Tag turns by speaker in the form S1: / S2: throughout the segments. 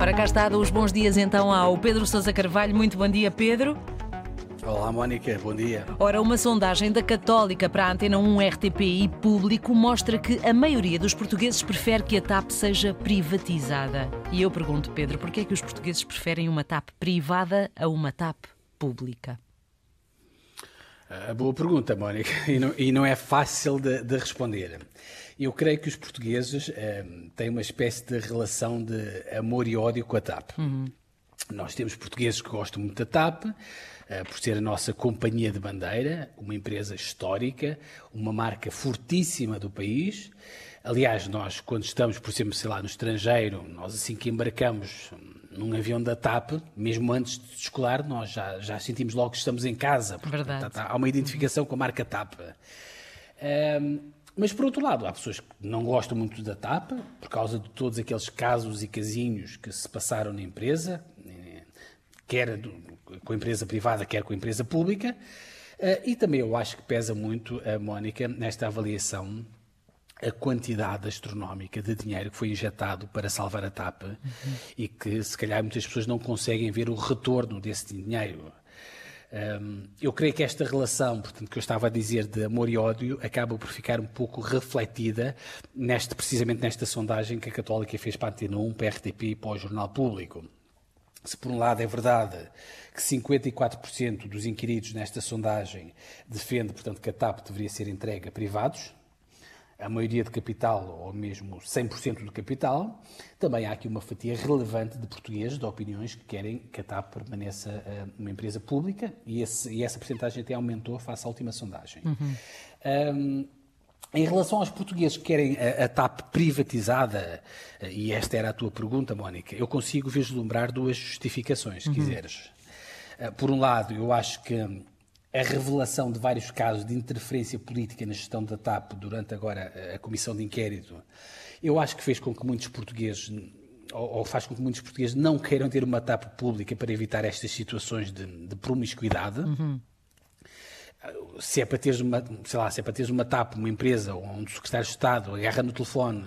S1: Para cá está, os bons dias então ao Pedro Sousa Carvalho. Muito bom dia, Pedro.
S2: Olá, Mónica, bom dia.
S1: Ora, uma sondagem da Católica para a Antena 1 RTP e Público mostra que a maioria dos portugueses prefere que a TAP seja privatizada. E eu pergunto, Pedro, porquê é que os portugueses preferem uma TAP privada a uma TAP pública?
S2: A boa pergunta, Mónica, e não, e não é fácil de, de, responder. Eu creio que os portugueses eh, têm uma espécie de relação de amor e ódio com a TAP. Uhum. Nós temos portugueses que gostam muito da TAP, eh, por ser a nossa companhia de bandeira, uma empresa histórica, uma marca fortíssima do país. Aliás, nós, quando estamos, por exemplo, sei lá, no estrangeiro, nós assim que embarcamos num avião da TAP, mesmo antes de escolar, nós já, já sentimos logo que estamos em casa.
S1: Verdade.
S2: Há uma identificação com a marca TAP. Um, mas, por outro lado, há pessoas que não gostam muito da TAP, por causa de todos aqueles casos e casinhos que se passaram na empresa, quer com a empresa privada, quer com a empresa pública. Uh, e também eu acho que pesa muito, a Mónica, nesta avaliação a quantidade astronómica de dinheiro que foi injetado para salvar a TAP uhum. e que, se calhar, muitas pessoas não conseguem ver o retorno desse dinheiro. Um, eu creio que esta relação, portanto, que eu estava a dizer de amor e ódio, acaba por ficar um pouco refletida neste, precisamente nesta sondagem que a Católica fez para a Antena 1, para a RTP e para o Jornal Público. Se por um lado é verdade que 54% dos inquiridos nesta sondagem defende, portanto, que a TAP deveria ser entregue a privados, a maioria de capital, ou mesmo 100% do capital, também há aqui uma fatia relevante de portugueses, de opiniões, que querem que a TAP permaneça uh, uma empresa pública, e, esse, e, essa porcentagem até aumentou face à última sondagem. Uhum. Um, em relação aos portugueses que querem a, a TAP privatizada, uh, e esta era a tua pergunta, Mónica, eu consigo vislumbrar duas justificações, se uhum. quiseres. Uh, por um lado, eu acho que a revelação de vários casos de interferência política na gestão da TAP durante agora a comissão de inquérito, eu acho que fez com que muitos portugueses ou, faz com que muitos portugueses não queiram ter uma TAP pública para evitar estas situações de, de promiscuidade. Uhum se é para teres uma, sei lá, se é para teres uma TAP, uma empresa, ou um secretário de Estado agarra no telefone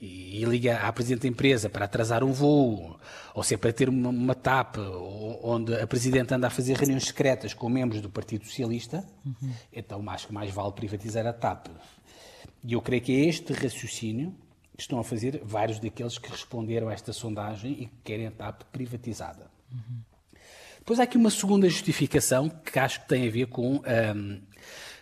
S2: e, e, liga à presidente da empresa para atrasar um voo, ou se é para ter uma, uma TAP onde a presidente anda a fazer reuniões secretas com membros do Partido Socialista, uhum. então acho que mais vale privatizar a TAP. E eu creio que é este raciocínio que estão a fazer vários daqueles que responderam a esta sondagem e que querem a TAP privatizada. Uhum. Depois há aqui uma segunda justificação que acho que tem a ver com, um,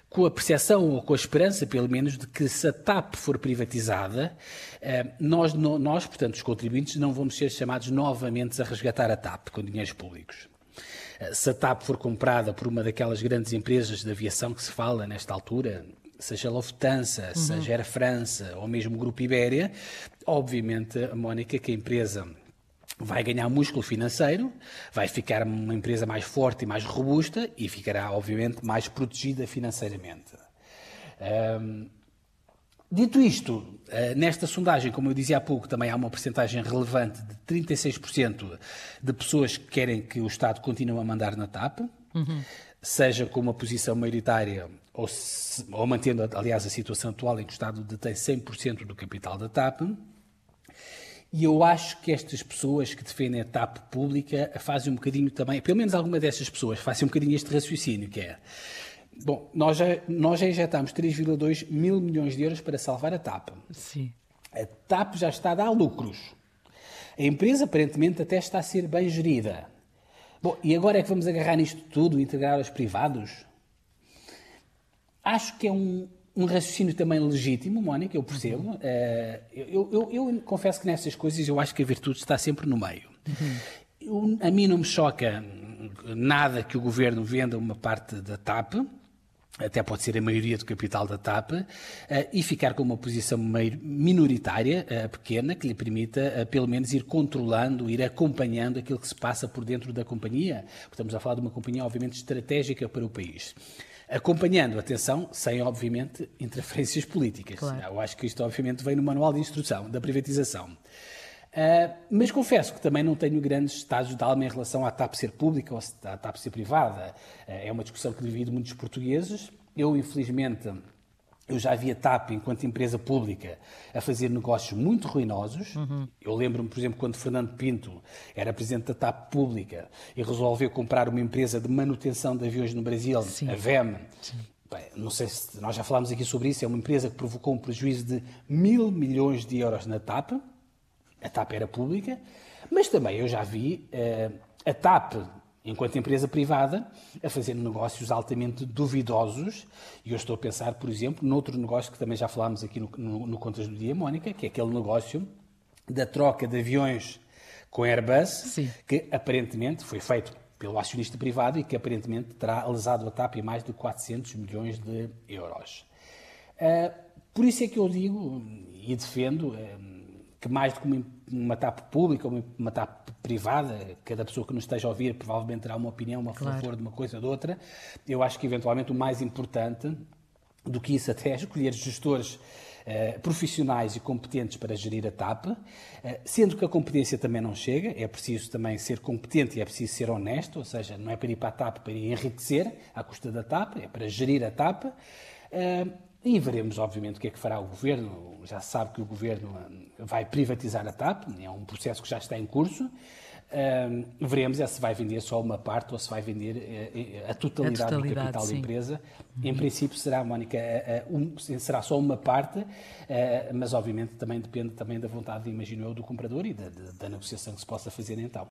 S2: com a percepção ou com a esperança, pelo menos, de que se a TAP for privatizada, um, nós, no, nós, portanto, os contribuintes, não vamos ser chamados novamente a resgatar a TAP com dinheiros públicos. Uh, se a TAP for comprada por uma daquelas grandes empresas de aviação que se fala nesta altura, seja a Lufthansa, uhum. seja a Air França ou mesmo o Grupo Ibéria, obviamente, a Mónica, que a empresa vai ganhar músculo financeiro, vai ficar uma empresa mais forte e mais robusta e ficará, obviamente, mais protegida financeiramente. Um, dito isto, eh, nesta sondagem, como eu dizia há pouco, também há uma percentagem relevante de 36% de pessoas que querem que o Estado continue a mandar na TAP, uhum. seja com uma posição maioritária ou, se, ou mantendo, aliás, a situação atual em que o Estado detém 100% do capital da TAP. E eu acho que estas pessoas que defendem a TAP pública fazem um bocadinho também, pelo menos alguma destas pessoas, fazem um bocadinho este raciocínio, que é, bom, nós já, nós já injetamos 3,2 mil milhões de euros para salvar a TAP.
S1: Sim.
S2: A TAP já está a dar lucros. A empresa, aparentemente, até está a ser bem gerida. Bom, e agora é que vamos agarrar nisto tudo, integrar os privados? Acho que é um, um raciocínio também legítimo, Mónica, eu percebo. Uhum. Uh, eu, eu, eu, confesso que nessas coisas eu acho que a virtude está sempre no meio. Uhum. Eu, a mim não me choca nada que o governo venda uma parte da TAP, até pode ser a maioria do capital da TAP, uh, e ficar com uma posição minoritária, uh, pequena, que lhe permita, pelo menos, ir controlando, ir acompanhando aquilo que se passa por dentro da companhia. Estamos a falar de uma companhia, obviamente, estratégica para o país acompanhando, atenção, sem, obviamente, interferências políticas. Claro. Eu acho que isto, obviamente, vem no manual de instrução da privatização. Uh, mas confesso que também não tenho grandes estágios de alma em relação à TAP ser pública ou à TAP ser privada. Uh, é uma discussão que divide muitos portugueses. Eu, infelizmente, eu já vi a TAP, enquanto empresa pública, a fazer negócios muito ruinosos. Uhum. Eu lembro-me, por exemplo, quando Fernando Pinto era presidente da TAP pública e resolveu comprar uma empresa de manutenção de aviões no Brasil, Sim. a VEM. Sim. Bem, não sei se nós já falámos aqui sobre isso. É uma empresa que provocou um prejuízo de mil milhões de euros na TAP. A TAP era pública. Mas também eu já vi uh, a TAP enquanto empresa privada, a fazer negócios altamente duvidosos. E eu estou a pensar, por exemplo, noutro negócio que também já falámos aqui no, no, no Contas do Dia, Mónica, que é aquele negócio da troca de aviões com Airbus, Sim. que aparentemente foi feito pelo acionista privado e que aparentemente terá lesado a TAP em mais de 400 milhões de euros. Uh, por isso é que eu digo e defendo uh, que mais do que uma, uma TAP pública ou uma TAP privada, cada pessoa que nos esteja a ouvir provavelmente terá uma opinião, uma claro. favor de uma coisa ou de outra. Eu acho que eventualmente o mais importante do que isso até é escolher gestores Uh, profissionais e competentes para gerir a TAP, uh, sendo que a competência também não chega, é preciso também ser competente e é preciso ser honesto, ou seja, não é para ir para a TAP para ir enriquecer à custa da TAP, é para gerir a TAP. Uh, e veremos, obviamente, o que é que fará o Governo. Já se sabe que o Governo vai privatizar a TAP, é um processo que já está em curso. Uh, veremos é se vai vender só uma parte ou se vai vender uh, a, totalidade a, totalidade do capital sim. da empresa. Uhum. Em princípio será, Mónica, uh, um, será só uma parte, mas obviamente também depende também da vontade, imagino eu, do comprador e da, da, da negociação que se possa fazer então.